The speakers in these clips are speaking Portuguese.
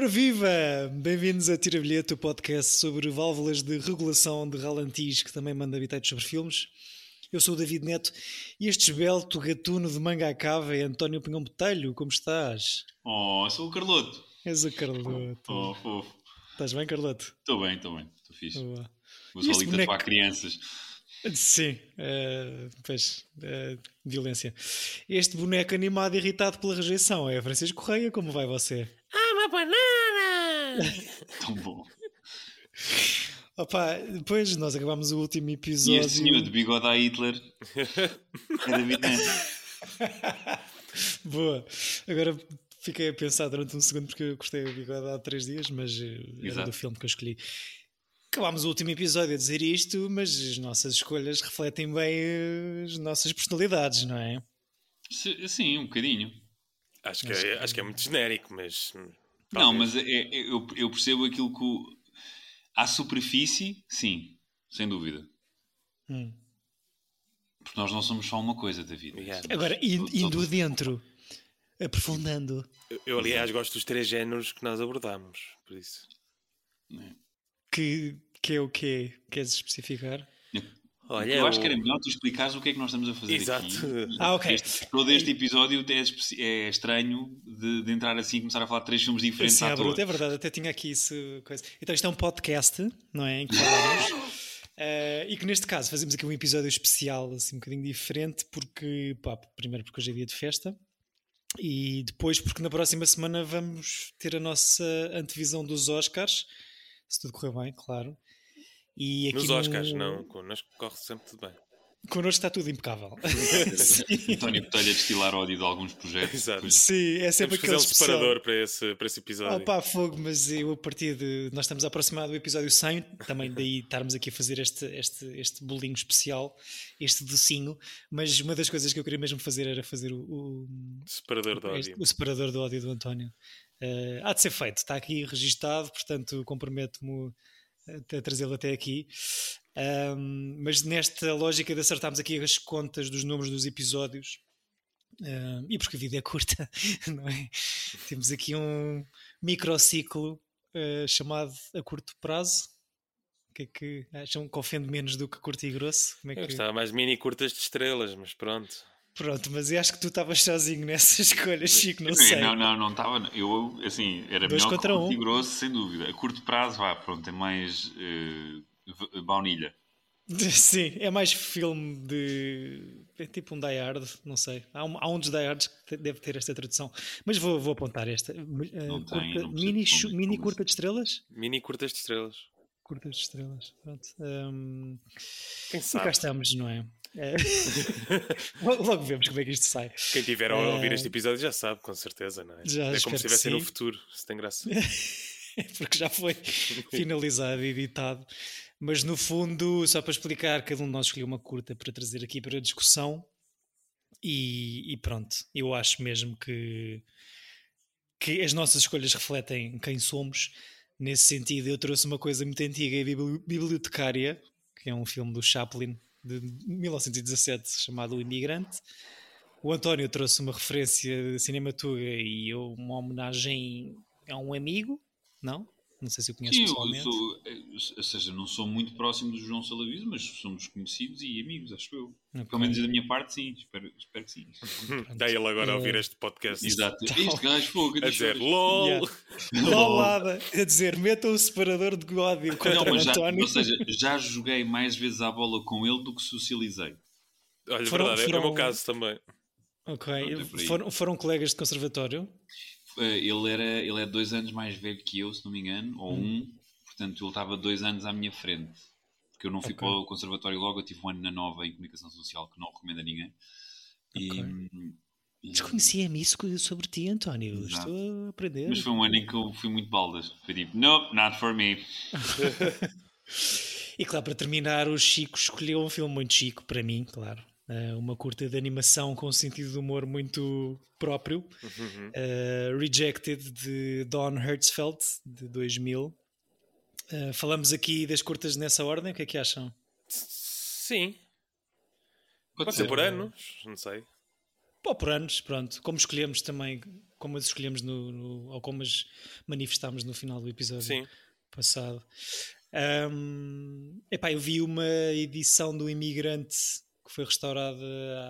Ora viva! Bem-vindos a Tira Bilhete, o podcast sobre válvulas de regulação de ralantis que também manda habitados sobre filmes. Eu sou o David Neto e este esbelto gatuno de manga à cava é António Pinhão Botelho. Como estás? Oh, sou o Carloto. És o Carloto. Oh, fofo. Estás bem, Carloto? Estou bem, estou bem. Estou fixe. Boa. Vou só ali boneco? tatuar crianças. Sim, eh, pois, eh, violência. Este boneco animado irritado pela rejeição é Francisco Correia. Como vai você? Ah, uma banana! Tão bom. Opa, depois nós acabámos o último E episódio. este senhor de bigode a Hitler David Neto. Boa. Agora fiquei a pensar durante um segundo porque eu gostei do bigode há três dias, mas eh, era Exato. do filme que eu escolhi. Acabámos o último episódio a dizer isto, mas as nossas escolhas refletem bem eh, as nossas personalidades, não é? Sim, um bocadinho. Acho que, é, acho que é muito genérico, mas. Hum, Não, talvez. mas é- é- eu, eu percebo aquilo que. o- À superfície, sim, sem dúvida. Hum. Porque nós não somos só uma coisa, David. Yeah. Agora, indo adentro, aprofundando. Eu, eu, aliás, gosto dos três géneros que nós abordámos, por isso. Que, que é o quê? Queres especificar? Olha, eu acho o- que era melhor tu explicares o que é que nós estamos a fazer Exato. aqui. Ah, ok. Este- todo este episódio é, é estranho de, de entrar assim e começar a falar de três filmes diferentes Sim, à à toa. bruta, é verdade, até tinha aqui isso. Coisa. Então, isto é um podcast, não é? Em que falamos. Eh, e que neste caso fazemos aqui um episódio especial, assim, um bocadinho diferente, porque, pá, primeiro porque hoje é dia de festa, e depois porque na próxima semana vamos ter a nossa antevisão dos Oscars, se tudo correr bem, claro. E aqui Nos no- Oscars, não, connosco corre sempre tudo bem. Connosco está tudo impecável. António Botelho a destilar ódio de alguns projetos. Exato. Sim, é sempre Temos que fazer aquele um separador para esse, para esse episódio. Opa, fogo, mas eu a partir de. Nós estamos aproximados do episódio 100, também daí estarmos aqui a fazer este, este, este bolinho especial, este docinho. Mas uma das coisas que eu queria mesmo fazer era fazer o, o, Separador de este- ódio. o separador do ódio do António. Eh, há de ser feito, está aqui registado, portanto comprometo-me a, trazê-lo até aqui. Ahm, mas nesta lógica de acertarmos aqui as contas dos números dos episódios, ahm, e porque a vida é curta, não é? Temos aqui um microciclo eh, chamado a curto prazo. O que é que acham que ofende menos do que curto e grosso? Como é Eu que... gostava mais mini curtas de estrelas, mas pronto. Pronto, mas eu acho que tu estavas sozinho nessa escolha, Chico, não sei. Não, não, não estava. Eu, assim, era Dois melhor contra que um. grosso, sem dúvida. A curto prazo, vá, pronto, é mais eh, v- baunilha. Sim, é mais filme de. É tipo um Die Hard, não sei. Há um, há um dos Die Hards que deve ter esta tradução. Mas vou, vou apontar esta. Uh, Não curta- tem, não mini, como- mini como curta de estrelas? Mini curtas de estrelas. Curtas de estrelas, pronto. Um, Quem e cá sabe? estamos, não é? É. logo, vemos como é que isto sai. Quem tiver a ouvir Eh, este episódio já sabe, com certeza, não é? Já, é como se estivesse no futuro, se tem graça. porque já foi finalizado e editado. Mas no fundo, só para explicar, cada um de nós escolheu uma curta para trazer aqui para a discussão. E, e pronto, eu acho mesmo que, que as nossas escolhas refletem quem somos. Nesse sentido, eu trouxe uma coisa muito antiga e bibli- bibliotecária, que é um filme do Chaplin de 1917 chamado O Imigrante. O António trouxe uma referência de Cinematuga e uma homenagem a um amigo, não? Não sei se o conheço Sim, eu pessoalmente. sou, eh, ou seja, não sou muito próximo do João Salaviso, mas somos conhecidos e amigos, acho eu. Ok. Pelo menos da minha parte, sim. Espero, espero que sim. Dá ele agora a ouvir Eh, este podcast. Exato. Este gajo, fogo, A eu dizer. LOL! Yeah. Lolada, a dizer, meta o separador de ódio Não, contra o mas já, António. ou seja, já joguei mais vezes à bola com ele do que socializei. Olha, Foram- verdade, é o foram- meu caso também. Ok, é foram, foram colegas de conservatório? Eh, Ele, era, ele é dois anos mais velho que eu, se não me engano, ou Hum. um, portanto ele estava dois anos à minha frente. Porque eu não fui Ok. para o conservatório logo, eu tive um ano na nova em comunicação social que não recomendo a ninguém. E, Ok. e- Desconhecia-me isso sobre ti, António. Exato. Estou a aprender. mas foi um ano em que eu fui muito baldas. Foi tipo, nope, not for me. E claro, para terminar, o Chico escolheu um filme muito chico para mim, claro. Eh, uma curta de animação com um sentido de humor muito próprio. Uhum. Eh, Rejected, de Don Hertzfeld, de 2000. Eh, falamos aqui das curtas nessa ordem, o que é que acham? Sim, Pode pode ser por anos, não sei. Pô, por anos, pronto. Como escolhemos também como as escolhemos no, no, ou como as manifestámos no final do episódio Sim. passado. Um, epá, eu vi uma edição do Imigrante que foi restaurada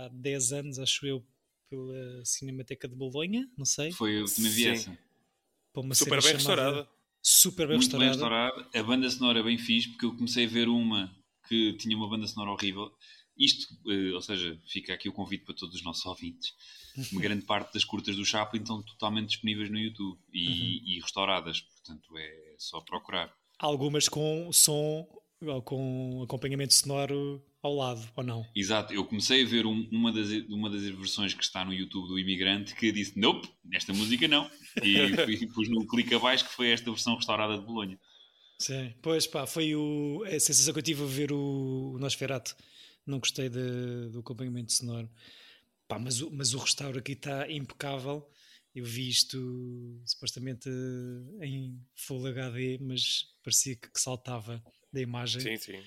há 10 anos, acho eu, pela Cinemateca de Bolonha, não sei. Foi, vi Sim. essa. para uma Super bem restaurada. Super bem Muito restaurada. restaurada. A banda sonora é bem fixe, porque eu comecei a ver uma que tinha uma banda sonora horrível. Isto, eh, ou seja, fica aqui o convite para todos os nossos ouvintes. Uma grande parte das curtas do Chaplin estão totalmente disponíveis no YouTube e, e restauradas, portanto é só procurar. Algumas com som ou com acompanhamento sonoro ao lado, ou não? Exato, eu comecei a ver um- uma, das, uma das versões que está no YouTube do Imigrante que disse: Nope, esta música não. E, fui- pus no clique abaixo que foi esta versão restaurada de Bolonha. Sim. Pois pá, foi o, a sensação que eu tive a ver o, o Nosferatu. Não gostei de- do acompanhamento sonoro. Pá, mas, o, mas o restauro aqui está impecável. Eu vi isto supostamente em Full HD, mas parecia que, que saltava da imagem. Sim, sim.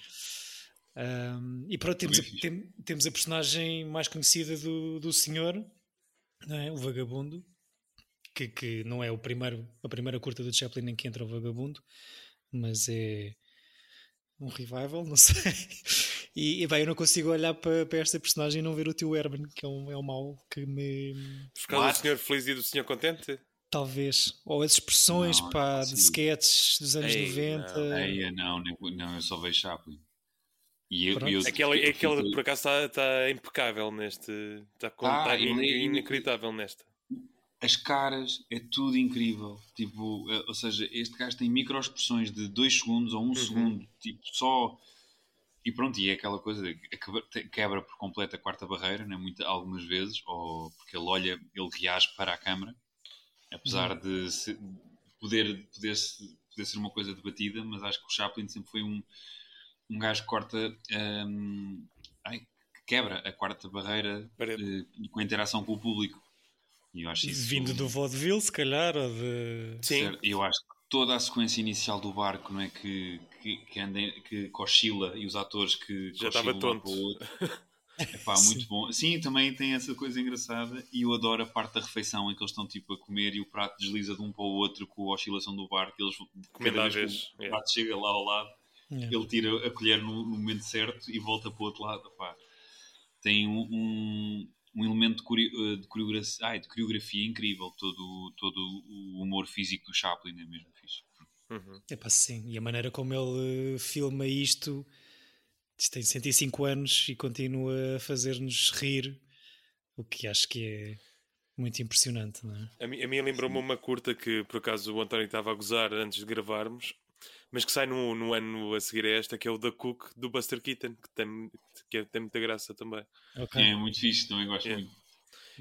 Um, e pronto, temos a, tem- temos a personagem mais conhecida do, do senhor, não é? o vagabundo, que, que não é o primeiro, a primeira curta do Chaplin em que entra o vagabundo, mas é um revival, não sei. E, e bem, eu não consigo olhar para, para esta personagem e não ver o tio Herman, que é um, é um mau que me. Por causa do senhor feliz e do senhor contente? Talvez. Ou as expressões Não, pá, de sketches dos anos Ei, 90. não. Eia, não, não, eu só vejo Chaplin. E eu, eu, Aquela, eu por acaso está está impecável neste. Está com Tá, está ele é- inacreditável nesta. as caras é tudo incrível. Tipo, eh, ou seja, este gajo tem microexpressões de 2 segundos ou 1 um Uhum. segundo, tipo, só. E pronto, e é aquela coisa de quebra- por completo a quarta barreira, né? Muita, algumas vezes, ou porque ele olha, ele reage para a câmara, apesar de se- poder, poder, se- poder ser uma coisa debatida, mas acho que o Chaplin sempre foi um, um gajo que corta. hum, ai, que quebra a quarta barreira eh, com a interação com o público. E eu acho isso Vindo do vaudeville, se calhar, ou de. Sim. Eu acho que toda a sequência inicial do barco, não é? Que, que, que, que oscila e os atores que Já estava de um tonto. lado para o outro. Epá, Sim. muito bom. Sim, também tem essa coisa engraçada e eu adoro a parte da refeição em que eles estão tipo a comer e o prato desliza de um para o outro com a oscilação do barco. Eles, Comendo cada à vez vez, que o é. prato chega lá ao lado, Yeah. ele tira a colher no, no momento certo e volta para o outro lado. Epá, tem um, um, um elemento de, eh, de coreografia, ai, de coreografia incrível. Todo, todo o humor físico do Chaplin é mesmo fixe. Uhum. Epá, sim, e a maneira como ele eh, filma isto, isto tem 105 anos e continua a fazer-nos rir, o que acho que é muito impressionante, não é? A mim, a mim lembrou-me uma curta que por acaso o António estava a gozar antes de gravarmos, mas que sai no, no ano a seguir a esta, que é o The Cook do Buster Keaton, que tem, que tem muita graça também. Ok. É muito fixe, também gosto É. muito.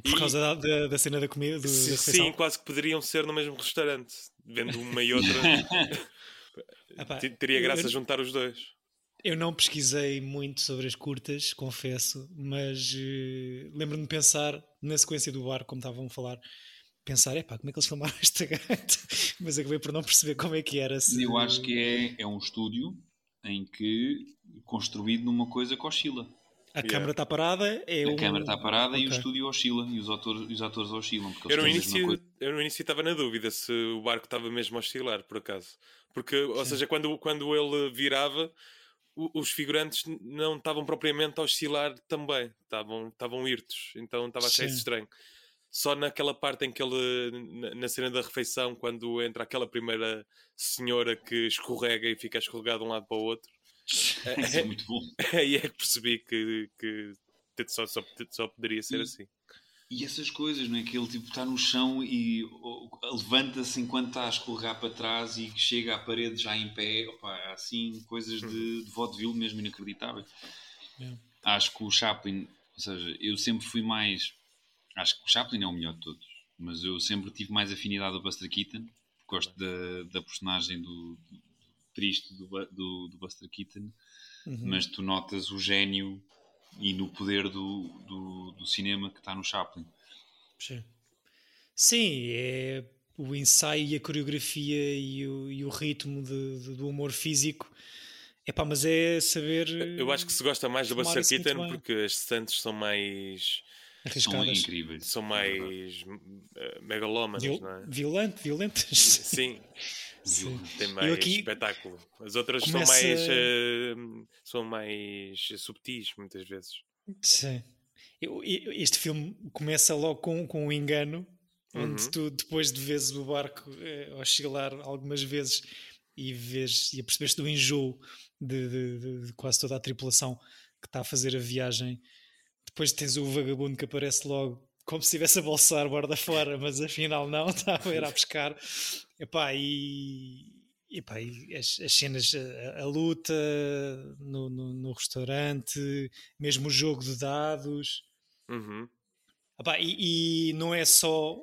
Por E- causa da, da, da cena da comida, do, da Sim, refeição. sim, quase que poderiam ser no mesmo restaurante, vendo uma e outra. Epá, Teria graça eu, juntar os dois. eu não pesquisei muito sobre as curtas, confesso, mas eh, lembro-me de pensar na sequência do bar, como estavam a falar, pensar, epá, como é que eles filmaram esta gata? Mas acabei por não perceber como é que era. se- Eu acho que é, é um estúdio em que construído numa coisa que oscila. A Yeah. câmara está parada, é A um... câmara está parada e o estúdio oscila e os atores, os atores oscilam. Porque Eu no, início, coisa. eu no início estava na dúvida se o barco estava mesmo a oscilar, por acaso. Porque, ou seja, quando, quando ele virava, os figurantes não estavam propriamente a oscilar também. Estavam, estavam irtos. Então estava a achar isso Sim. estranho. Só naquela parte em que ele, na, na cena da refeição, quando entra aquela primeira senhora que escorrega e fica escorregado de um lado para o outro, Isso é muito bom. aí é que percebi que, que só, só, só poderia ser E- assim. E essas coisas, não é? Que ele tipo, está no chão e levanta-se enquanto está a escorregar para trás e chega à parede já em pé. Opa, assim coisas de, de vaudeville mesmo inacreditáveis. Yeah. Acho que o Chaplin, ou seja, eu sempre fui mais. Acho que o Chaplin é o melhor de todos, mas eu sempre tive mais afinidade ao Buster Keaton. Gosto da, da personagem do, do triste do, do, do Buster Keaton, Uhum. mas tu notas o gênio e no poder do, do, do cinema que está no Chaplin. Sim. Sim, é o ensaio e a coreografia e o, e o ritmo de- de- do humor físico. Epá, mas é saber. Eu acho que se gosta mais do Buster Keaton porque as Santos são mais arriscadas. São incríveis. São mais uh, megalómanas, Viol não é? Violento, violentas. Sim. Sim. Tem mais aqui espetáculo. As outras começa- são mais uh, são mais subtis muitas vezes. Sim. Eu- e- Este filme começa logo com, com um engano, onde Uhum. tu, depois de vezes o barco eh, oscilar algumas vezes e vês e apercebeste do enjoo de, de- de- de quase toda a tripulação que está a fazer a viagem. Depois tens o vagabundo que aparece logo como se estivesse a bolsar borda fora, mas afinal não, estava a ir a pescar. Epá, e, epá, e as, as cenas, a, a luta no, no- no restaurante, mesmo o jogo de dados. Uhum. Epá, e, e não é só,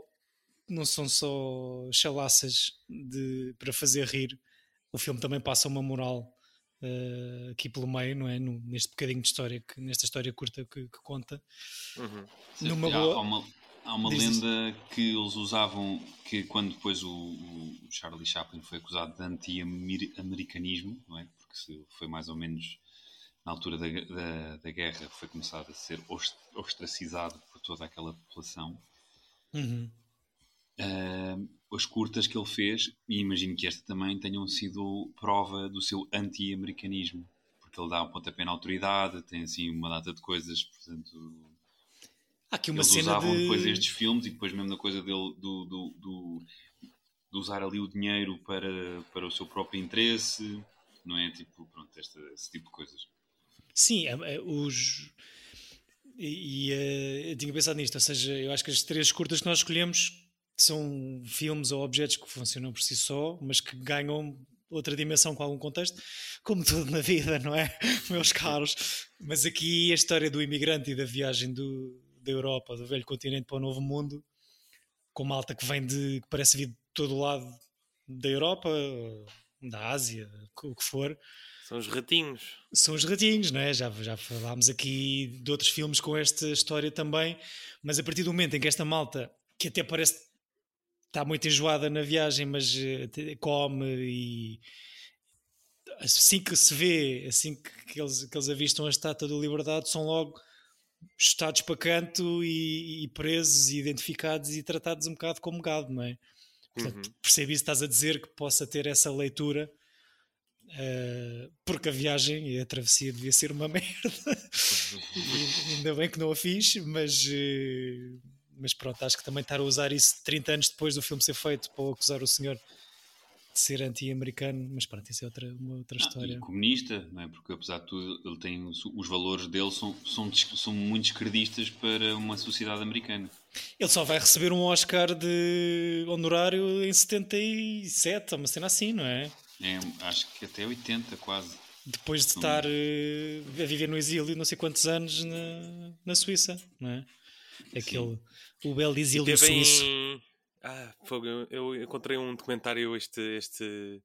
não são só chalaças de, para fazer rir. O filme também passa uma moral eh, aqui pelo meio, não é? No- neste bocadinho de história, que, nesta história curta que, que conta. Uhum. Numa há, boa- há uma, há uma lenda que eles usavam que quando depois o, o Charlie Chaplin foi acusado de anti-americanismo, não é? Porque se foi mais ou menos na altura da, da, da guerra foi começado a ser ost- ostracizado por toda aquela população. Uhum. Ah, as curtas que ele fez, e imagino que esta também tenham sido prova do seu anti-americanismo, porque ele dá um pontapé na autoridade, tem assim uma data de coisas, portanto, Há aqui uma eles cena usavam de... depois estes filmes e depois mesmo na coisa dele do, do, do- de usar ali o dinheiro para, para o seu próprio interesse, não é? Tipo, pronto, esta, esse tipo de coisas. Sim, é- é, os. E, e, eu tinha pensado nisto, ou seja, eu acho que as três curtas que nós escolhemos são filmes ou objetos que funcionam por si só, mas que ganham outra dimensão com algum contexto, como tudo na vida, não é, meus caros? Mas aqui a história do imigrante e da viagem do, da Europa, do velho continente para o novo mundo, com malta que vem de, que parece vir de todo o lado da Europa, da Ásia, o que for, São os ratinhos. são os ratinhos, não é? Já, já falámos aqui de outros filmes com esta história também, mas a partir do momento em que esta malta, que até parece está muito enjoada na viagem, mas eh, come e assim que se vê, assim que, eles, que eles avistam a estátua da liberdade, são logo chutados para canto e, e presos e identificados e tratados um bocado como gado, não é? Portanto, Uhum. percebe isso, estás a dizer que possa ter essa leitura eh, porque a viagem e a travessia devia ser uma merda. E ainda bem que não a fiz, mas, eh, mas pronto, acho que também estar a usar isso 30 anos depois do filme ser feito para acusar o senhor de ser anti-americano, mas pronto, isso é outra, uma outra Ah, história. comunista, não é? Porque apesar de tudo, ele tem os, os valores dele são, são, são muito esquerdistas para uma sociedade americana. Ele só vai receber um Oscar de honorário em 77, uma cena assim, não é? É, acho que até 80 quase. Depois de estar eh, a viver no exílio não sei quantos anos na, na Suíça, não é? Aquele, o belo exílio Teve suíço. em... Ah, fogo, eu- encontrei um documentário este, este,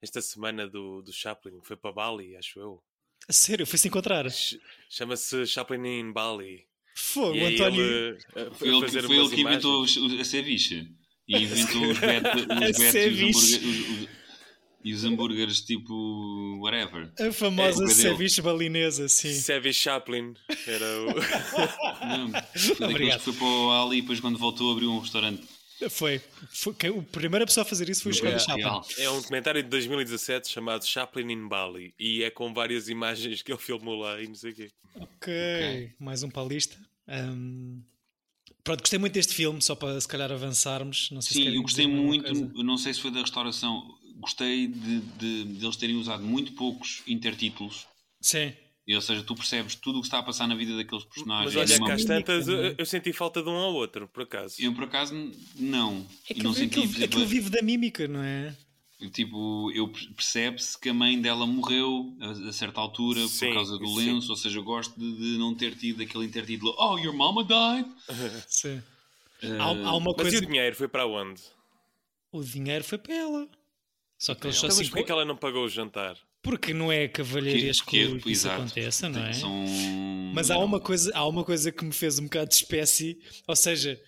esta semana do, do Chaplin, foi para Bali, acho eu. A sério, foi-se encontrar. Ch- Chama-se Chaplin in Bali. Fogo, E António. ele, eh, Foi ele, foi ele que inventou imagens. os- a ceviche. E inventou os bet, os A bets os ceviche. hambúrgueres. os- os- E os hambúrgueres tipo. whatever. A famosa É, ceviche balinesa, sim. Sevi Chaplin era o... Não, foi Obrigado. que foi para o Ali e depois quando voltou abriu um restaurante. Foi. foi a primeira pessoa a fazer isso foi o Charlie Real. Chaplin. É um documentário de 2017 chamado Chaplin in Bali e é com várias imagens que ele filmou lá e não sei o quê. Ok, mais um para a lista. Ahm, pronto, gostei muito deste filme, só para se calhar avançarmos. Não sei se Sim, querem eu gostei muito, não sei se foi da restauração, gostei de, de, de eles terem usado muito poucos intertítulos. Sim. E, ou seja, tu percebes tudo o que está a passar na vida daqueles personagens. Mas olha, Uma- cá às tantas é? eu, eu senti falta de um ao outro, por acaso. Eu por acaso não. É e que não aquilo, senti, aquilo exemplo, vive da mímica, não é? Tipo, eu percebe-se que a mãe dela morreu a, a certa altura Sim, por causa do sim. lenço, ou seja, eu gosto de, de não ter tido aquele intertítulo Oh, your mama died! Sim. Eh, Há, há uma Mas coisa. e o dinheiro foi para onde? O dinheiro foi para ela. Só que eles só ela. Então, se mas porquê que ela não pagou o jantar? Porque não é cavalheiresco porque- que isso exato, aconteça, não é? São... Mas há uma, coisa, há uma coisa que me fez um bocado de espécie, ou seja,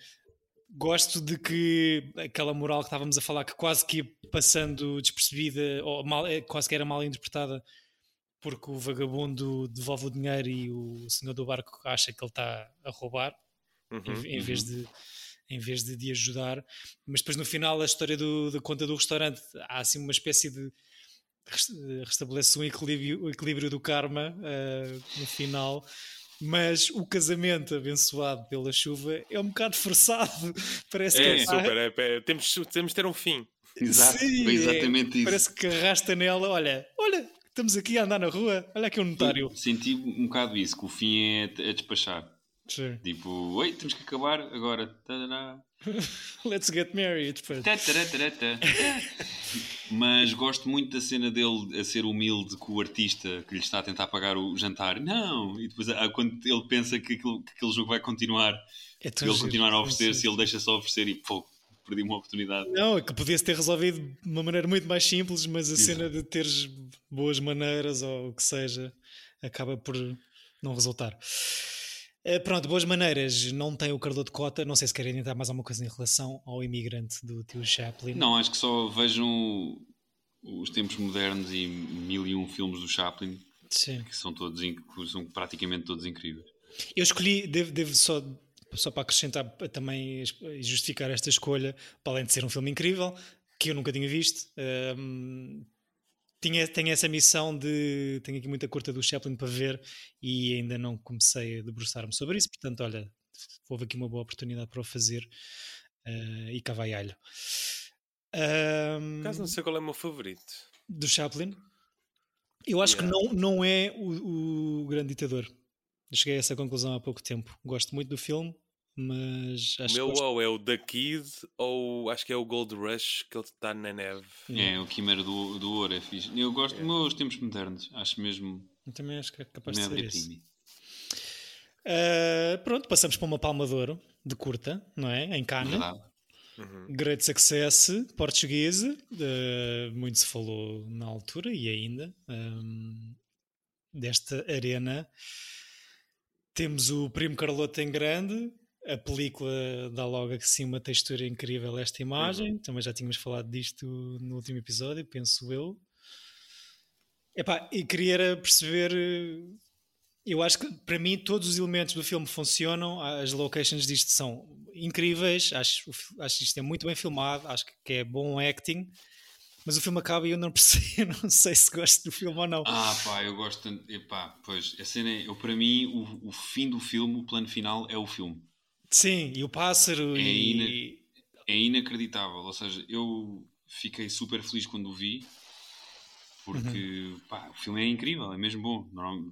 gosto de que aquela moral que estávamos a falar, que quase que ia passando despercebida, ou mal, eh, quase que era mal interpretada, porque o vagabundo devolve o dinheiro e o senhor do barco acha que ele está a roubar, Uhum, em, em uhum. vez de em vez de, de ajudar, mas depois no final a história do, da conta do restaurante há assim uma espécie de res- restabelece um equilíbrio, o equilíbrio do karma eh, no final, mas o casamento abençoado pela chuva é um bocado forçado. Parece É, que super. É, é, temos, temos de ter um fim. Exato, Sim, foi é- exatamente isso. Parece que arrasta nela. Olha, olha, estamos aqui a andar na rua. Olha aqui um notário. Senti um bocado isso, que o fim é a despachar. Sim. Tipo, oi, temos que acabar agora. Tadadá. Let's get married. Mas gosto muito da cena dele a ser humilde com o artista que lhe está a tentar pagar o jantar. Não! E depois, ah, quando ele pensa que, aquilo, que aquele jogo vai continuar, É tão ele giro. continuar a Sim, oferecer-se, sim. ele deixa só oferecer e pô, perdi uma oportunidade. Não, é que podia-se ter resolvido de uma maneira muito mais simples, mas a cena de teres boas maneiras ou o que seja acaba por não resultar. Eh, pronto, boas maneiras. Não tem o Carlo de Cota. Não sei se querem entrar mais alguma coisa em relação ao imigrante do tio Chaplin. Não, acho que só vejam os tempos modernos e mil e um filmes do Chaplin, Sim. que são todos são praticamente todos incríveis. Eu escolhi, devo, devo só, só para acrescentar também es- justificar esta escolha, para além de ser um filme incrível, que eu nunca tinha visto, hum, tinha, tenho essa missão de. Tenho aqui muita curta do Chaplin para ver e ainda não comecei a debruçar-me sobre isso, portanto, olha, houve aqui uma boa oportunidade para o fazer eh, e cá vai alho. Por acaso não sei qual é o meu favorito. do Chaplin. Eu acho que Yeah. não, não é o, o grande ditador. Cheguei a essa conclusão há pouco tempo. Gosto muito do filme, mas O acho meu que gosto- ou é o The Kid ou acho que é o Gold Rush que ele está na neve. É, o Quimera do, do Ouro é fixe. Eu gosto dos meus tempos modernos, acho mesmo eu também acho que é capaz de ser isso. primi. Ah, pronto, passamos para uma palma de ouro de curta, não é? Em Cannes. Verdade. Uhum. Great Success, portuguesa, eh, muito se falou na altura e ainda ehm, desta arena. Temos o Primo Carlota em grande, a película dá logo assim uma textura incrível a esta imagem. Também já tínhamos falado disto no último episódio, penso eu. Epá, e queria perceber. Eu acho que para mim todos os elementos do filme funcionam, as locations disto são incríveis, acho, acho que isto é muito bem filmado, acho que- é bom acting, mas o filme acaba e eu não percebo, não sei se gosto do filme ou não. Ah, pá, eu gosto. Epá, pois, a cena é, eu, para mim, o, o fim do filme, o plano final é o filme. Sim, e o pássaro É e. É inacreditável. Ou seja, eu fiquei super feliz quando o vi, porque pá, o filme é incrível, é mesmo bom.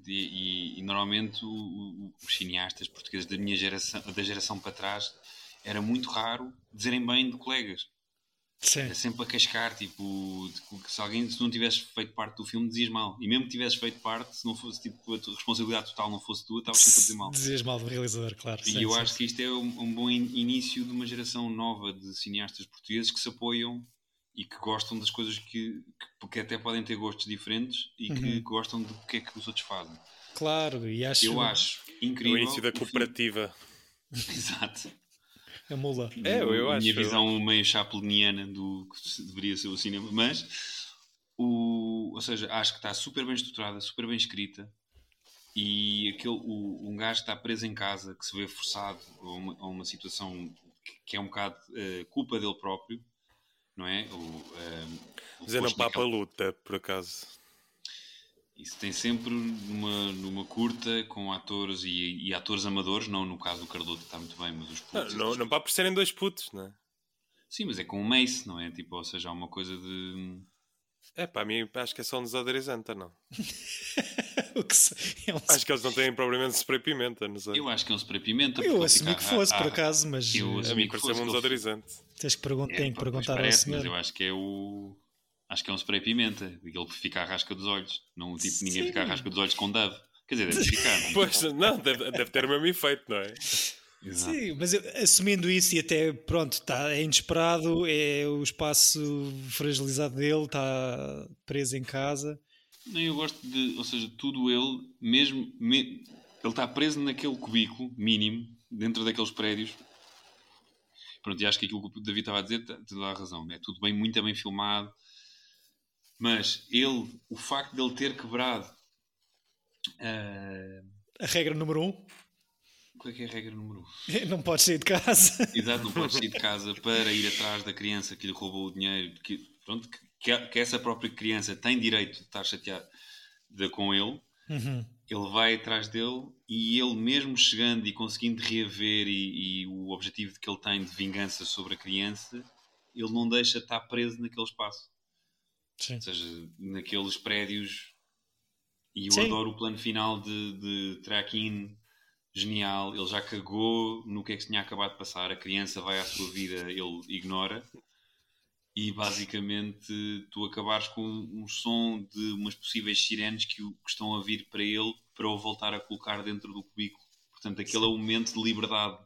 E, e- e normalmente o- o- os cineastas portugueses da minha geração, da geração para trás, era muito raro dizerem bem de colegas. Sim, É sempre a cascar, tipo, se alguém, se não tivesse feito parte do filme, dizias mal. E mesmo que tivesses feito parte, se não fosse, tipo, a tua responsabilidade total não fosse tua, estavas sempre a dizer mal. dizias mal do realizador, claro. E sim, eu sim, acho que isto é um, um bom in- início de uma geração nova de cineastas portugueses que se apoiam e que gostam das coisas que, que, que até podem ter gostos diferentes e que Uhum. gostam do que é que os outros fazem. Claro, e acho. Eu acho É incrível. o início da cooperativa. Exato. A mula. É, eu a acho. minha visão meio chapliniana do que deveria ser o cinema, mas o, ou seja, acho que está super bem estruturada, super bem escrita e aquele, o, um gajo que está preso em casa, que se vê forçado a uma, a uma situação que, que é um bocado eh, culpa dele próprio, não é? O, eh, o Mas eu não posto papo a naquela- luta, por acaso. Isso tem sempre numa, numa curta com atores e, e atores amadores, não no caso do Cardoto, que está muito bem, mas os Não, putos. não, não papo por serem dois putos, não é? Sim, mas é com o Mace, não é? Tipo, ou seja, há uma coisa de. É, para mim acho que é só um desodorizante, não. O que se- é um- Acho que eles não têm propriamente spray pimenta, não sei. Eu acho que é um spray pimenta. Eu assumi que fosse, a- por acaso, mas eu A assumi mim que fosse um desodorizante. tens que, pergun- É, tem que perguntar ao parece, mas senhor. eu acho que é o. Acho que é um spray pimenta. Ele fica à rasca dos olhos. Não, tipo, ninguém fica à rasca dos olhos com Dove. Quer dizer, deve ficar. não é? Pois, não, deve, deve ter o mesmo efeito, não é? Exato. Sim, mas eu- assumindo isso e até pronto, tá, é inesperado, é o espaço fragilizado dele, está preso em casa. Não, eu gosto de. Ou seja, tudo ele, mesmo. me- ele está preso naquele cubículo mínimo, dentro daqueles prédios. Pronto, e acho que aquilo que o David estava a dizer, tem toda a razão. É tudo bem, muito bem filmado. Mas ele, o facto de ele ter quebrado. ah, A regra número um, Qual é que é a regra número 1? Um? Não podes sair de casa. Exato, não podes sair de casa para ir atrás da criança que lhe roubou o dinheiro. Que, pronto, que, que essa própria criança tem direito de estar chateada com ele. Uhum. Ele vai atrás dele e ele mesmo chegando e conseguindo reaver e, e, o objetivo que ele tem de vingança sobre a criança, ele não deixa estar preso naquele espaço. Sim. Ou seja, naqueles prédios. E eu Sim. adoro o plano final de, de track-in genial. Ele já cagou no que é que se tinha acabado de passar. A criança vai à sua vida, ele ignora. E basicamente tu acabares com um som de umas possíveis sirenes que, o- que estão a vir para ele para o voltar a colocar dentro do cubículo. Portanto, aquele o momento de liberdade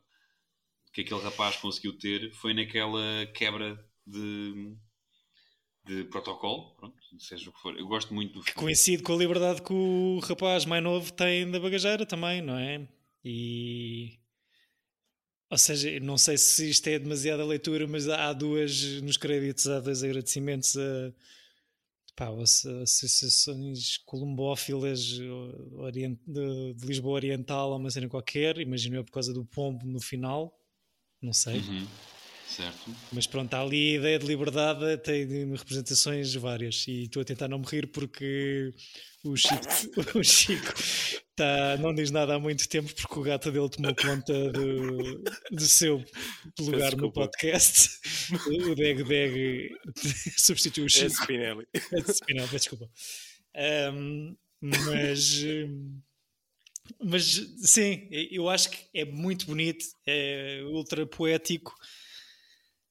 que aquele rapaz conseguiu ter foi naquela quebra de, de protocolo, pronto, seja o que for. Eu gosto muito do filme. Coincide com a liberdade que o rapaz mais novo tem da bagageira também, não é? E. Ou seja, não sei se isto é demasiada leitura, mas há duas, nos créditos, há dois agradecimentos a, pá, as associações colombófilas de, de Lisboa Oriental, ou uma cena qualquer, imagino eu por causa do pombo no final, não sei. Uhum, certo. Mas pronto, há ali a ideia de liberdade, tem representações várias. E estou a tentar não me rir porque o Chico, o Chico tá, não diz nada há muito tempo porque o gato dele tomou conta do, do seu lugar no podcast. O Deg Deg substituiu o É Chico. Spinelli. Spinel, peço desculpa. Ahm, mas, mas sim, eu acho que é muito bonito, é ultra poético.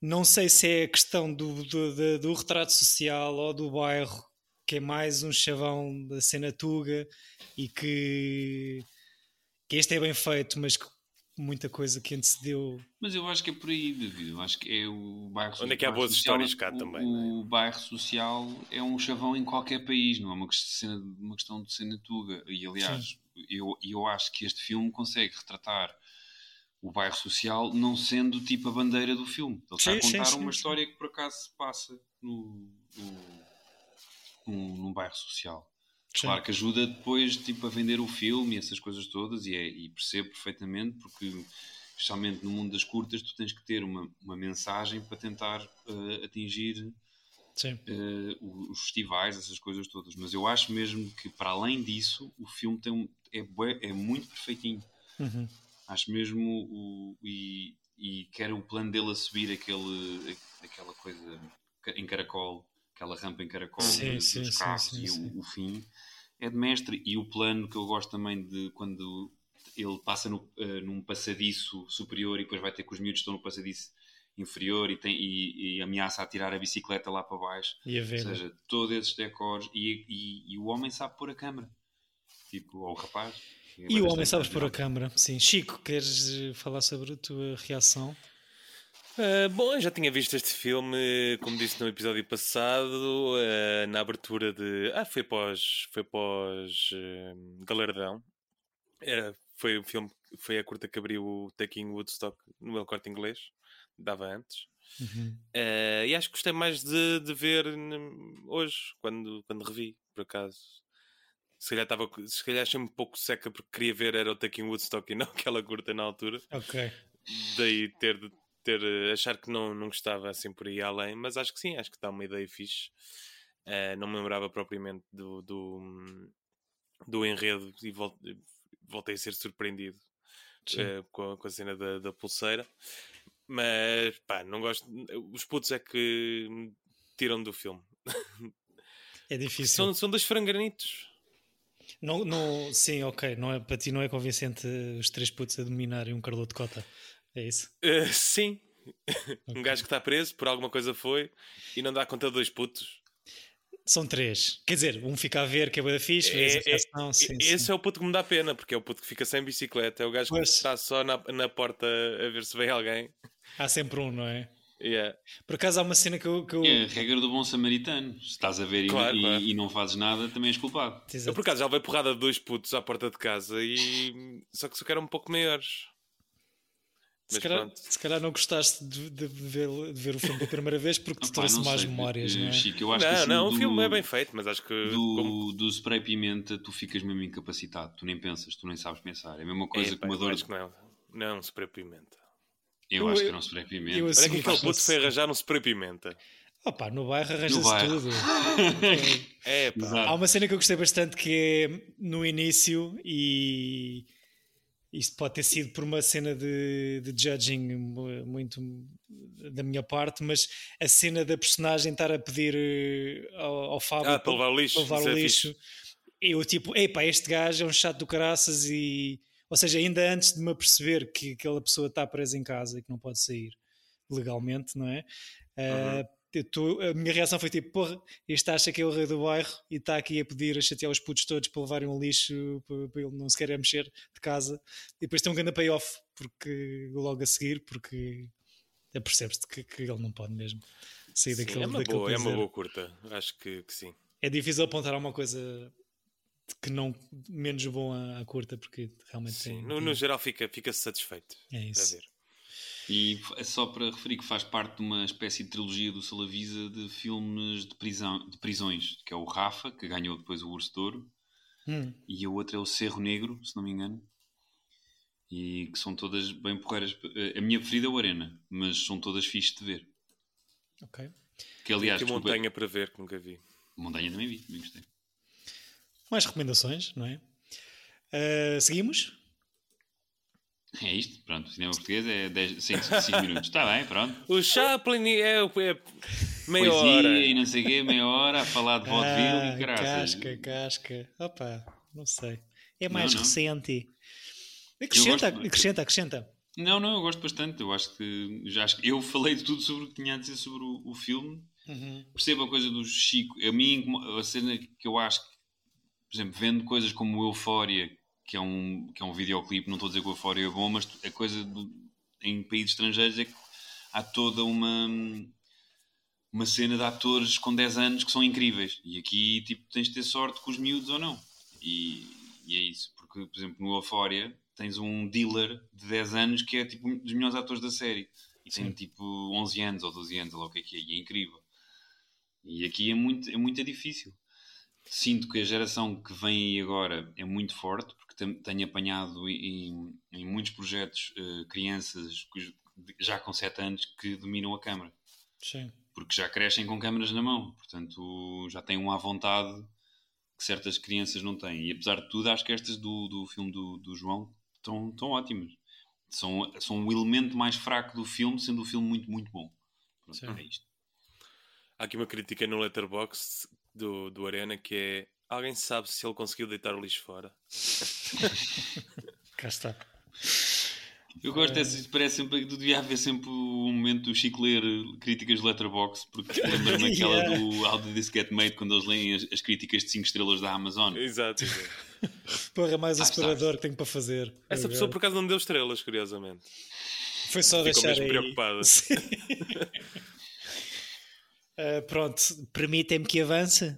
Não sei se é a questão do, do, do- do retrato social ou do bairro, que é mais um chavão da cena Tuga e que, que este é bem feito, mas que muita coisa que antecedeu. Mas eu acho que é por aí, David. Eu acho que é o bairro Onde é que há boas social- histórias cá o, também, O bairro social é um chavão em qualquer país, não é uma questão, uma questão de cena tuga. E aliás, eu, eu acho que este filme consegue retratar o bairro social não sendo tipo a bandeira do filme. Ele está a Sim, sim, contar sim, uma sim. história que por acaso se passa no, no, num, bairro social. Claro que ajuda depois tipo, a vender o filme e essas coisas todas, e, é, e percebo perfeitamente, porque especialmente no mundo das curtas, tu tens que ter uma, uma mensagem para tentar eh, atingir Sim. o- os festivais, essas coisas todas. Mas eu acho mesmo que, para além disso, o filme tem um- é, é muito perfeitinho. Uhum. Acho mesmo o, e, e quer o plano dele a subir aquele, aquela coisa em caracol, aquela rampa em caracol Sim, dos sim, carros sim, e sim. O, o fim é de mestre. E o plano que eu gosto também de quando ele passa no, eh, num passadiço superior e depois vai ter que os miúdos estão no passadiço inferior e, tem, e, e ameaça a tirar a bicicleta lá para baixo. E a Ou ver. seja, todos esses decors e, e, e o homem sabe pôr a câmera. Tipo, ou o rapaz. E o homem sabes pôr a câmara. Sim. Chico, queres eh, falar sobre a tua reação? Ah, bom, eu já tinha visto este filme, como disse no episódio passado, ah, na abertura de. Ah, foi pós. Foi pós. ah, Galardão. Era, foi o filme. Foi a curta que abriu o Taking Woodstock no meu corte inglês. Dava antes. Uhum. E acho que gostei mais de, de ver hoje, quando, quando revi, por acaso. Se calhar, estava, se calhar achei-me um pouco seca porque queria ver era o Taking Woodstock e não aquela curta na altura Ok. daí ter de ter eh, achar que não, não gostava assim por aí além, mas acho que sim, acho que está uma ideia fixe. Eh, não me lembrava propriamente do, do, do enredo e vol- voltei a ser surpreendido eh, com, a, com a cena da, da pulseira. Mas pá, não gosto. Os putos é que me tiram do filme. É difícil. São, são dois franganitos. Não, não, sim, ok. Não é, para ti não é convincente os três putos a dominarem um Carlot de Cota. É isso? Eh, sim, um gajo que está preso por alguma coisa foi e não dá conta de dois putos. São três. Quer dizer, um fica a ver que é bué da fixe, vês a É- é- reação, sim, Esse sim. é o puto que me dá pena, porque é o puto que fica sem bicicleta, é o gajo Pois. que está só na, na porta a ver se vem alguém. Há sempre um, não é? Yeah. Por acaso há uma cena que eu. Que eu... É a regra do bom samaritano. Se estás a ver e- Claro, e, claro. e não fazes nada, também és culpado. Eu Exato. por acaso já levei porrada de dois putos à porta de casa e só que só que eram um pouco maiores. Se calhar, se calhar não gostaste de, de ver, de ver o filme pela primeira vez porque te Opá, trouxe mais sei, memórias, eh, não é? Chico, eu Não, assim, não, do, o filme é bem feito, mas acho que do, como... do spray pimenta tu ficas mesmo incapacitado. Tu nem pensas, tu nem sabes pensar. É a mesma coisa Epá, que uma eu dor acho que não. Não, spray pimenta. Eu, Eu- acho que era um spray pimenta. eu Olha assumi que aquele que puto foi arranjar um spray pimenta. Opa, no bairro arranja-se tudo. É, pá. Exato. Há uma cena que eu gostei bastante que é no início e isto pode ter sido por uma cena de, de judging mu- muito da minha parte, mas a cena da personagem estar a pedir eh, ao, ao Fábio Ah, para levar o lixo. para levar o é lixo. fixe. Eu tipo, epá, este gajo é um chato do caraças e... Ou seja, ainda antes de me aperceber que aquela pessoa está presa em casa e que não pode sair legalmente, não é? Eu tô- a minha reação foi tipo, porra, este acha que é o rei do bairro e está aqui a pedir a chatear os putos todos para levarem um lixo para, para ele não se querer mexer de casa. E depois tem um grande payoff porque, logo a seguir, porque percebes-te que, que ele não pode mesmo sair Sim, daquele, é uma daquele boa, é uma boa curta. Acho que, que sim. É difícil apontar alguma coisa que não menos bom à, à curta, porque realmente sim. tem- No, tem- no geral fica, fica satisfeito. é A isso. ver. E é só para referir que faz parte de uma espécie de trilogia do Salavisa de filmes de, prisão, de prisões, que é o Rafa, que ganhou depois o Urso de Ouro, Hum, e a outra é o Cerro Negro, se não me engano. E que são todas bem porreiras. Eh, A minha preferida é o Arena, mas são todas fixes de ver. ok. Que aliás, que desculpa, montanha para ver, que nunca vi. Montanha também vi, também gostei. Mais recomendações, não é? Ah, seguimos? É isto, pronto, o cinema português é 10, 5, minutos. Está bem, pronto. O Chaplin é, o- é meia Poesia hora. e não sei o quê, meia hora a falar de vaudeville Ah, e caraças. casca, casca. Opa, não sei. É mais não. recente. Acrescenta, gosto- acrescenta, acrescenta. Não, não, eu gosto bastante. Eu acho que já acho que- eu falei de tudo sobre o que tinha a dizer sobre o, o filme. Uhum. Percebo a coisa do Chico. A mim, a cena que eu acho que, por exemplo, vendo coisas como o Euphoria, que é um, que é um videoclipe, não estou a dizer que o Euphoria é bom, mas a coisa do- em países estrangeiros é que há toda uma uma cena de atores com 10 anos que são incríveis. E aqui, tipo, tens de ter sorte com os miúdos ou não. E, e é isso. Porque, por exemplo, no Euphoria tens um dealer de 10 anos que é, tipo, um dos melhores atores da série. E tem, Sim. tipo, 11 anos ou 12 anos, ou lá o que é que é. E é incrível. E aqui é muito, é muito difícil. Sinto que a geração que vem aí agora é muito forte, porque tenho apanhado em, em muitos projetos eh, crianças já com 7 anos que dominam a câmara Sim. porque já crescem com câmaras na mão, portanto já têm um à vontade que certas crianças não têm. E apesar de tudo, acho que estas do, do filme do, do João estão, estão ótimas. São, são o elemento mais fraco do filme, sendo o filme muito, muito bom. Pronto, é isto. Há aqui uma crítica no Letterboxd do, do Arena que é alguém sabe se ele conseguiu deitar o lixo fora? Cá está. Eu gosto dessas, parece sempre que devia haver sempre um momento do Chico ler críticas de Letterboxd, porque lembra-me aquela Yeah. do How Did This Get Made, quando eles leem as, as críticas de 5 estrelas da Amazon. Exato. Porra, mais Ah, está. separador que tenho para fazer. Essa Agora. pessoa por acaso não deu estrelas, curiosamente. Foi só ficou deixar mesmo aí. preocupada. Ah, pronto, permitem-me que avance.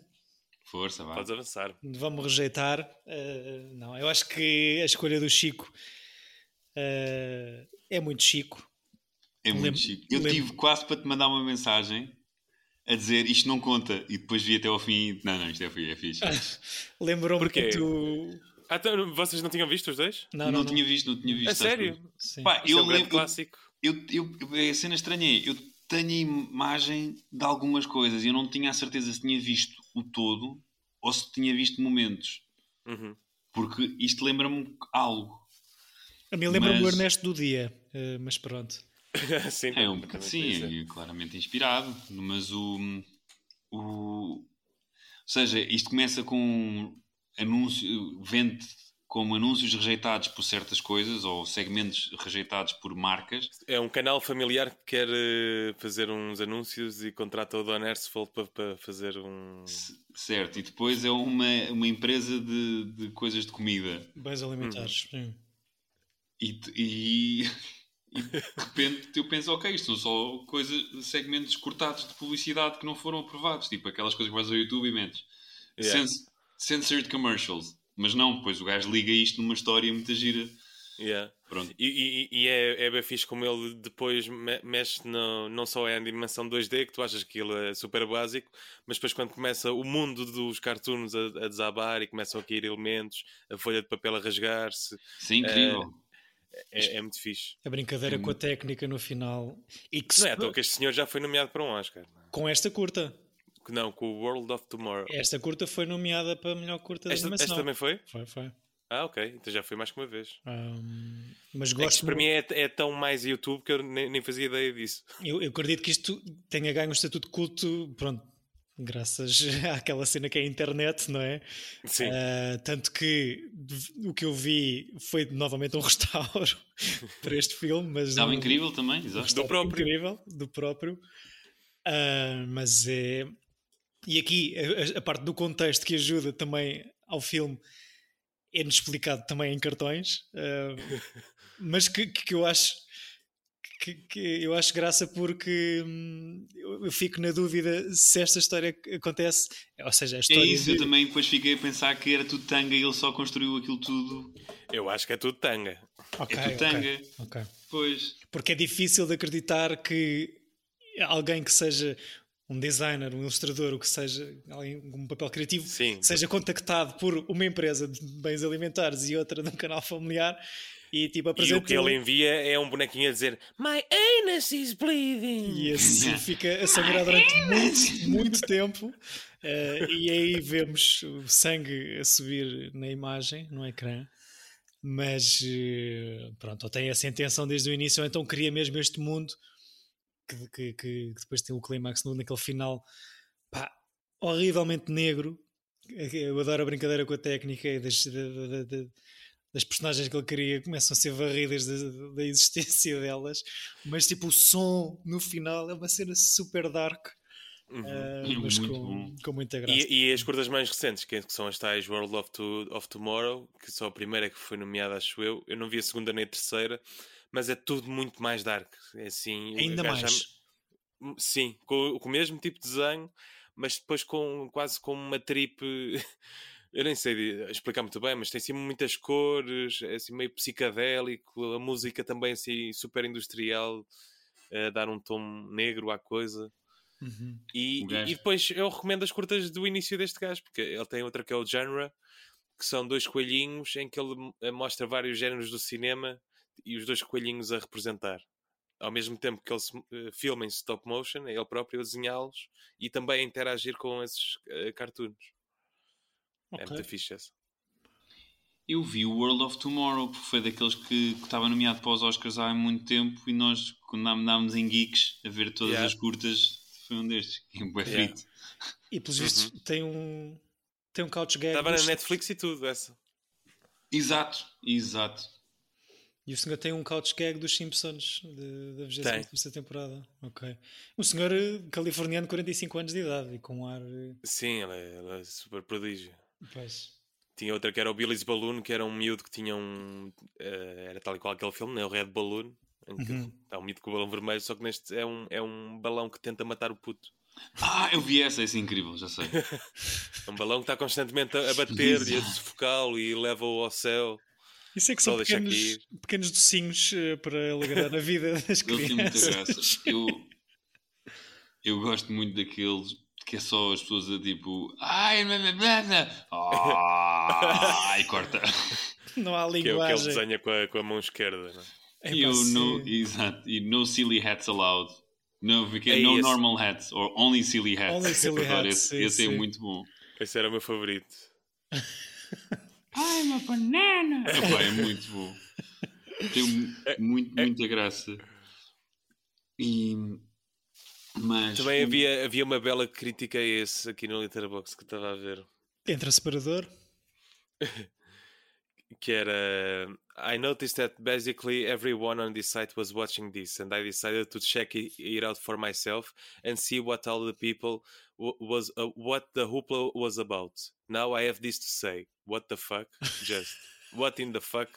Força, vá. Podes avançar. Vamos rejeitar. Ah, não, eu acho que a escolha do Chico ah, é muito Chico. É muito Lembro- chique. Eu lembro- tive quase para te mandar uma mensagem a dizer isto não conta e depois vi até ao fim e não, não, isto é, é fixe. Lembrou-me Porquê? muito. Ah, então, vocês não tinham visto os dois? Não, não, não, não. tinha visto, não tinha visto. A sério? Pá, é eu um grande lembro, clássico. eu, eu, a cena estranha é, eu tenho a imagem de algumas coisas e eu não tinha a certeza se tinha visto o todo ou se tinha visto momentos. Uhum. Porque isto lembra-me algo. A mim lembra-me o Mas- Ernesto do Dia, ah, mas pronto. sim, É um bocado, sim, é claramente inspirado, mas o, o. Ou seja, isto começa com anúncio, vende como anúncios rejeitados por certas coisas ou segmentos rejeitados por marcas. É um canal familiar que quer eh, fazer uns anúncios e contrata o Don Hersfeld para, para fazer um. Certo, e depois é uma, uma empresa de, de coisas de comida. Bens alimentares. Uhum. sim. E, e, e de repente eu penso, ok, isto são só coisas, segmentos cortados de publicidade que não foram aprovados, tipo aquelas coisas que vais ao YouTube e metes. Yeah. Cens- censored commercials. Mas não, depois o gajo liga isto numa história muito gira. Yeah. Pronto. E, e- e é, é bem fixe como ele depois me- mexe no, não só é a dimensão 2D, que tu achas que ele é super básico, mas depois quando começa o mundo dos cartoons a, a desabar e começam a cair elementos, a folha de papel a rasgar-se, Isso é incrível. É, é muito fixe. A brincadeira É com a muito- técnica no final. E que Não é se- toa que este senhor já foi nomeado para um Oscar. com esta curta. Não, com o World of Tomorrow. Esta curta foi nomeada para a melhor curta de Esta, animação. esta também foi? Foi, foi. Ah, ok. Então já foi mais que uma vez. Ahm, mas É que gosto isto para mim é, é tão mais YouTube que eu nem, nem fazia ideia disso. eu, eu acredito que isto tenha ganho um estatuto de culto, pronto, graças àquela cena que é a internet, não é? Sim. Ah, tanto que o que eu vi foi novamente um restauro para este filme, mas Estava um- incrível também, um exato. restauro próprio. incrível, do próprio. Ah, mas é. E aqui a, a parte do contexto que ajuda também ao filme é-nos explicado também em cartões, ah, mas que, que eu acho que, que eu acho graça porque hum, eu, eu fico na dúvida se esta história acontece, ou seja, a É história isso, eu de- também depois fiquei a pensar que era tudo tanga e ele só construiu aquilo tudo. Eu acho que é tudo tanga. Ok, é tudo tanga. ok. Pois. Porque é difícil de acreditar que alguém que seja um designer, um ilustrador, o que seja, alguém um papel criativo, Sim. seja contactado por uma empresa de bens alimentares e outra de um canal familiar e tipo E o apresenta que ele envia é um bonequinho a dizer My anus is bleeding. e assim fica a sangrar durante muito, muito tempo eh, e aí vemos o sangue a subir na imagem, no ecrã mas eh, pronto, ou tem essa intenção desde o início ou então cria mesmo este mundo que, que- que- depois tem o clímax no- naquele final pá, horrivelmente negro eu adoro a brincadeira com a técnica e das, da- da- da- das personagens que ele cria começam a ser varridas da, da existência delas mas tipo o som no final é uma cena super dark Uhum. É mas muito com, com muita graça E, e as curtas mais recentes, que são as tais World of, to- of Tomorrow, que só a primeira que foi nomeada, acho eu. Eu não vi a segunda nem a terceira, mas é tudo muito mais dark. É assim, ainda gajo já- mais Sim, com, com o mesmo tipo de desenho, mas depois com quase com uma trip. Eu nem sei explicar muito bem, mas tem assim muitas cores, é assim meio psicadélico, a música também assim super industrial, a dar um tom negro à coisa. Uhum. E, e- e depois eu recomendo as curtas do início deste gajo, porque ele tem outra que é o Genre, que são dois coelhinhos em que ele mostra vários géneros do cinema e os dois coelhinhos a representar. Ao mesmo tempo que ele se, eh, filma em stop motion, é ele próprio a desenhá-los e também a interagir com esses eh, cartoons. É Ok. muito fixe essa. Eu vi o World of Tomorrow, porque foi daqueles que, que estava nomeado para os Oscars há muito tempo e nós, quando andámos em geeks a ver todas Yeah. as curtas, foi um destes. E um bué Yeah. frito. E pelos vistos tem um tem um couch gag. Estava na Netflix e tudo, essa. Exato, exato. E o senhor tem um couch gag dos Simpsons da 23 Tem. temporada. Ok. Um senhor eh, californiano de 45 anos de idade e com um ar. eh, Sim, ele é, ele é super prodígio. Pois. Tinha outra que era o Billy's Balloon, que era um miúdo que tinha um. eh, era tal e qual aquele filme, né? o Red Balloon. Em que Uhum. Está um miúdo com o balão vermelho, só que neste é um, é um balão que tenta matar o puto. Ah, eu vi essa, essa é incrível, já sei. É um balão que está constantemente a a bater e a sufocá-lo e leva-o ao céu. Isso é que Só são pequenos, aqui. pequenos docinhos eh, para alegrar a vida das crianças. graça. Eu, eu gosto muito daqueles que é só as pessoas a tipo. Ai, blá, blá, blá, blá." Ah, e corta. Não há Que é o que ele linguagem. desenha com a, com a mão esquerda. Não é? É E sim. no, exato, e no silly hats allowed. No, porque É no normal hats, or only silly hats. Only silly hats, esse, sim, esse é sim. muito bom. Esse era o meu favorito. I'm a banana! Epá, é muito bom. Tem mu- muito, muita graça. E. Mas. Também havia, havia uma bela crítica a esse aqui no Letterboxd que estava a ver. Entra separador. que era I noticed that basically everyone on this site was watching this and I decided to check it, it out for myself and see what all the people was uh, what the hoopla was about. Now I have this to say. What the fuck? Just what in the fuck?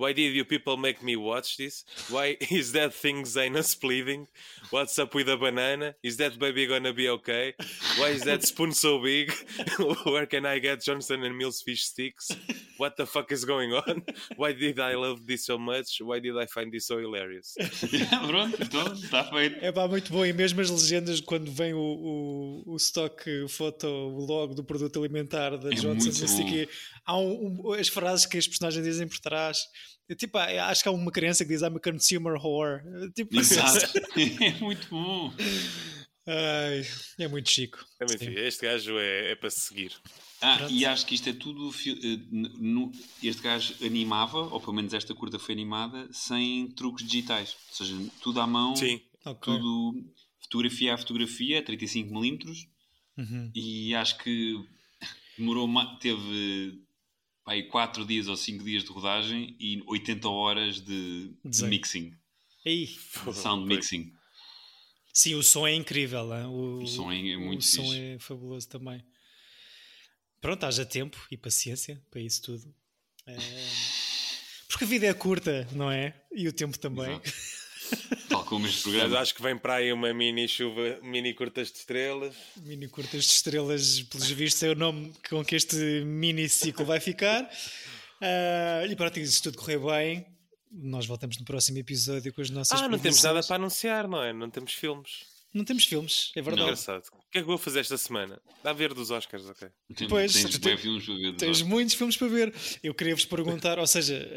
Why did you people make me watch this? Why is that thing Zanus bleeding? What's up with the banana? Is that baby gonna be okay? Why is that spoon so big? Where can I get Johnson and Mills fish sticks? What the fuck is going on? Why did I love this so much? Why did I find this so hilarious? Pronto, então está feito. É pá, muito bom. E mesmo as legendas, quando vem o, o, o stock foto, o logo do produto alimentar da É Johnson, muito não sei bom. quê, há um- um- as frases que as personagens dizem por trás. É Tipo, ah, acho que há uma criança que diz I'm a consumer whore. Tipo, Exato. É muito bom. Ai, é muito chico. Também, filho, este gajo é, é para seguir. Ah, Pronto. e acho que isto é tudo. eh, no- este gajo animava, ou pelo menos esta curta foi animada, sem truques digitais. Ou seja, tudo à mão, Sim. Tudo fotografia a fotografia, 35mm, Uhum. e acho que demorou teve aí 4 dias ou 5 dias de rodagem e 80 horas de, de mixing, Aí, sound mixing. sim, o som é incrível. hein? O, O som é- é muito O som fixe. é fabuloso também. Pronto, haja tempo e paciência para isso tudo. É, Porque a vida é curta, não é? E o tempo também. Exato. Tal como este Mas programa. acho que vem para aí uma mini chuva, mini curtas de estrelas. Mini curtas de estrelas, pelos vistos, é o nome com que este mini ciclo vai ficar. Ah, e pronto, e se tudo correr bem, nós voltamos no próximo episódio com as nossas Ah, não temos nada para anunciar, não é? Não temos filmes. Não temos filmes, é verdade. Engraçado. O que é que vou fazer esta semana? Dá a ver dos Oscars, ok. Tem- Pois, tens filmes para ver. Tens muitos filmes para ver. Eu queria vos perguntar, ou seja,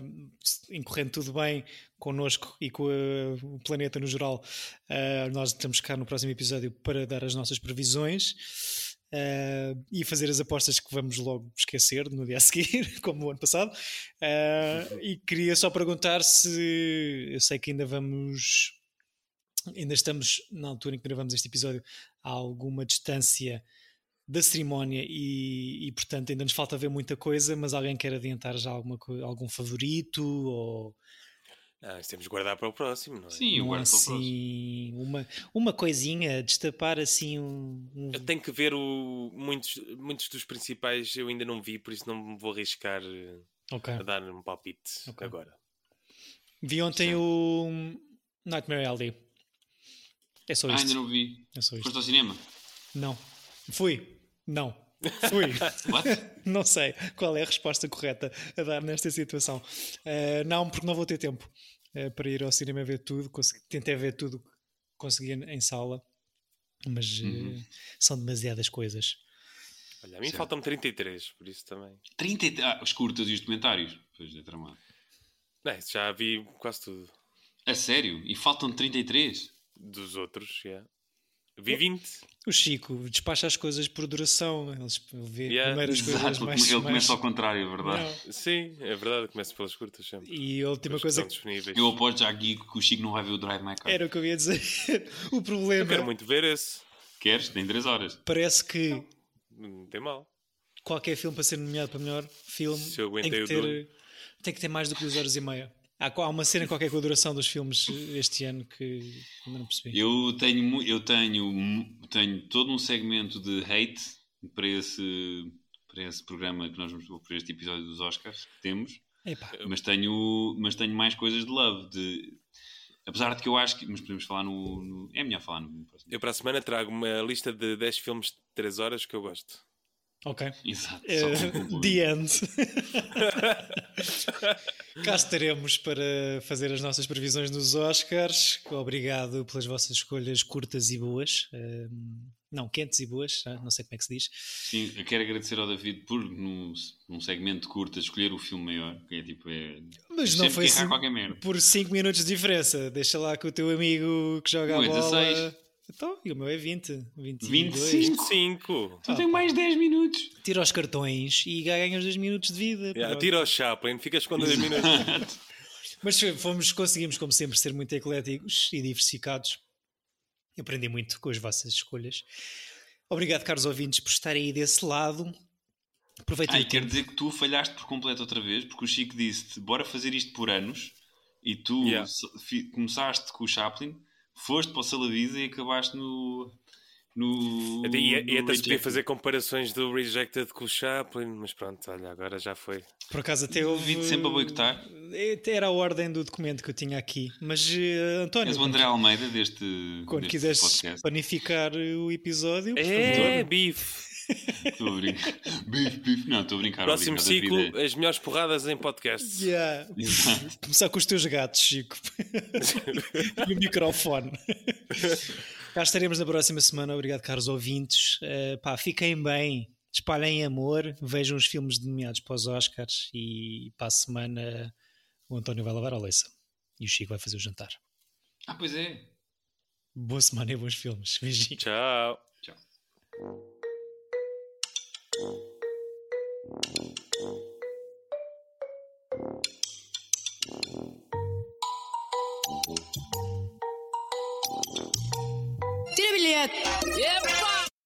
uh, incorrendo tudo bem connosco e com uh, o planeta no geral, uh, nós estamos cá no próximo episódio para dar as nossas previsões uh, e fazer as apostas que vamos logo esquecer no dia a seguir, como o ano passado. Uh, e queria só perguntar se eu sei que ainda vamos. Ainda estamos na altura em que gravamos este episódio a alguma distância da cerimónia e, e, portanto ainda nos falta ver muita coisa, mas alguém quer adiantar já alguma, algum favorito ou Ah, isso temos de guardar para o próximo, não é? Sim, eu não guardo assim uma, uma coisinha, destapar assim um, um- Eu tenho que ver o... muitos, muitos dos principais eu ainda não vi, por isso não me vou arriscar eh, Ok. a dar um palpite Ok. agora. Vi ontem o Nightmare Alley. É só Ah, isto. ainda não vi. É só isto. Foste ao cinema? Não. Fui. Não. Fui. Não sei qual é a resposta correta a dar nesta situação. Eh, não, porque não vou ter tempo eh, para ir ao cinema ver tudo. Consegui- tentei ver tudo que conseguia em sala, mas eh, Uhum. são demasiadas coisas. Olha, a mim faltam-me 33, por isso também. 30 e- ah, os curtas e os documentários. Pois é, tramado. Não, isso já vi quase tudo. A sério? E faltam 33? Dos outros, já. Vi 20. O Chico despacha as coisas por duração. Eles ele vê Yeah. primeiro as coisas Exato, mais. ele mais- começa ao contrário, é verdade. Não. Sim, é verdade, começo pelas curtas sempre. E a última Depois coisa disponíveis. Eu aposto já aqui que o Chico não vai ver o Drive My Car. era o que eu ia dizer. o problema Eu quero muito ver esse. Queres? Tem 3 horas. parece que Não tem mal. qualquer filme para ser nomeado para melhor filme Se eu tem que, o ter, tem que ter mais do que duas horas e meia. Há, há uma cena qualquer com a duração dos filmes este ano que ainda não percebi. Eu tenho, eu tenho, tenho todo um segmento de hate para esse, para esse programa que nós vamos para este episódio dos Oscars que temos, Epá, mas tenho, mas tenho mais coisas de love. De, apesar de que eu acho que. Mas podemos falar no. no- é melhor falar no próximo. Eu para a semana trago uma lista de 10 filmes de 3 horas que eu gosto. Ok. Exato. Concluir. the end. Cá estaremos para fazer as nossas previsões nos Oscars. Obrigado pelas vossas escolhas curtas e boas. Eh, não, quentes e boas, ah, não sei como é que se diz. Sim, eu quero agradecer ao David por, num, num segmento curto, escolher o filme maior, que é tipo. É, Mas sempre não foi que assim por 5 minutos de diferença. Deixa lá com o teu amigo que joga O a é bola. 16. Então, e o meu é 20. 22. 25. 25. Só tenho mais 10 minutos. Tira os cartões e ganhas 2 minutos de vida. Yeah, tira o Chaplin, ficas com 2 minutos. Mas fomos, conseguimos, como sempre, ser muito ecléticos e diversificados. Aprendi muito com as vossas escolhas. Obrigado, caros ouvintes, por estarem aí desse lado. Aproveitem Ah, e quero dizer que tu falhaste por completo outra vez, porque o Chico disse-te, bora fazer isto por anos, e tu Yeah. começaste com o Chaplin, foste para o Salavisa e acabaste no... no E, e até se podia fazer comparações do Rejected com o Chaplin, mas pronto, olha, agora já foi. Por acaso até houve... Duvido sempre a boicotar. Até Era a ordem do documento que eu tinha aqui. Mas, eh, António, És o André Almeida deste, quando deste quiseres podcast. planificar o episódio... É, bife. Estou a brincar. Bife, bife. Não, estou a brincar. Próximo ciclo, David. as melhores porradas em podcasts. Yeah. Começar com os teus gatos, Chico. e o microfone. Cá estaremos na próxima semana. Obrigado, caros ouvintes. Eh, pá, fiquem bem, espalhem amor, vejam os filmes nomeados para os Oscars e para a semana o António vai lavar a louça e o Chico vai fazer o jantar. Ah, pois é. Boa semana e bons filmes. Beijinho. Tchau. Tchau. Tira bilhete. Epa!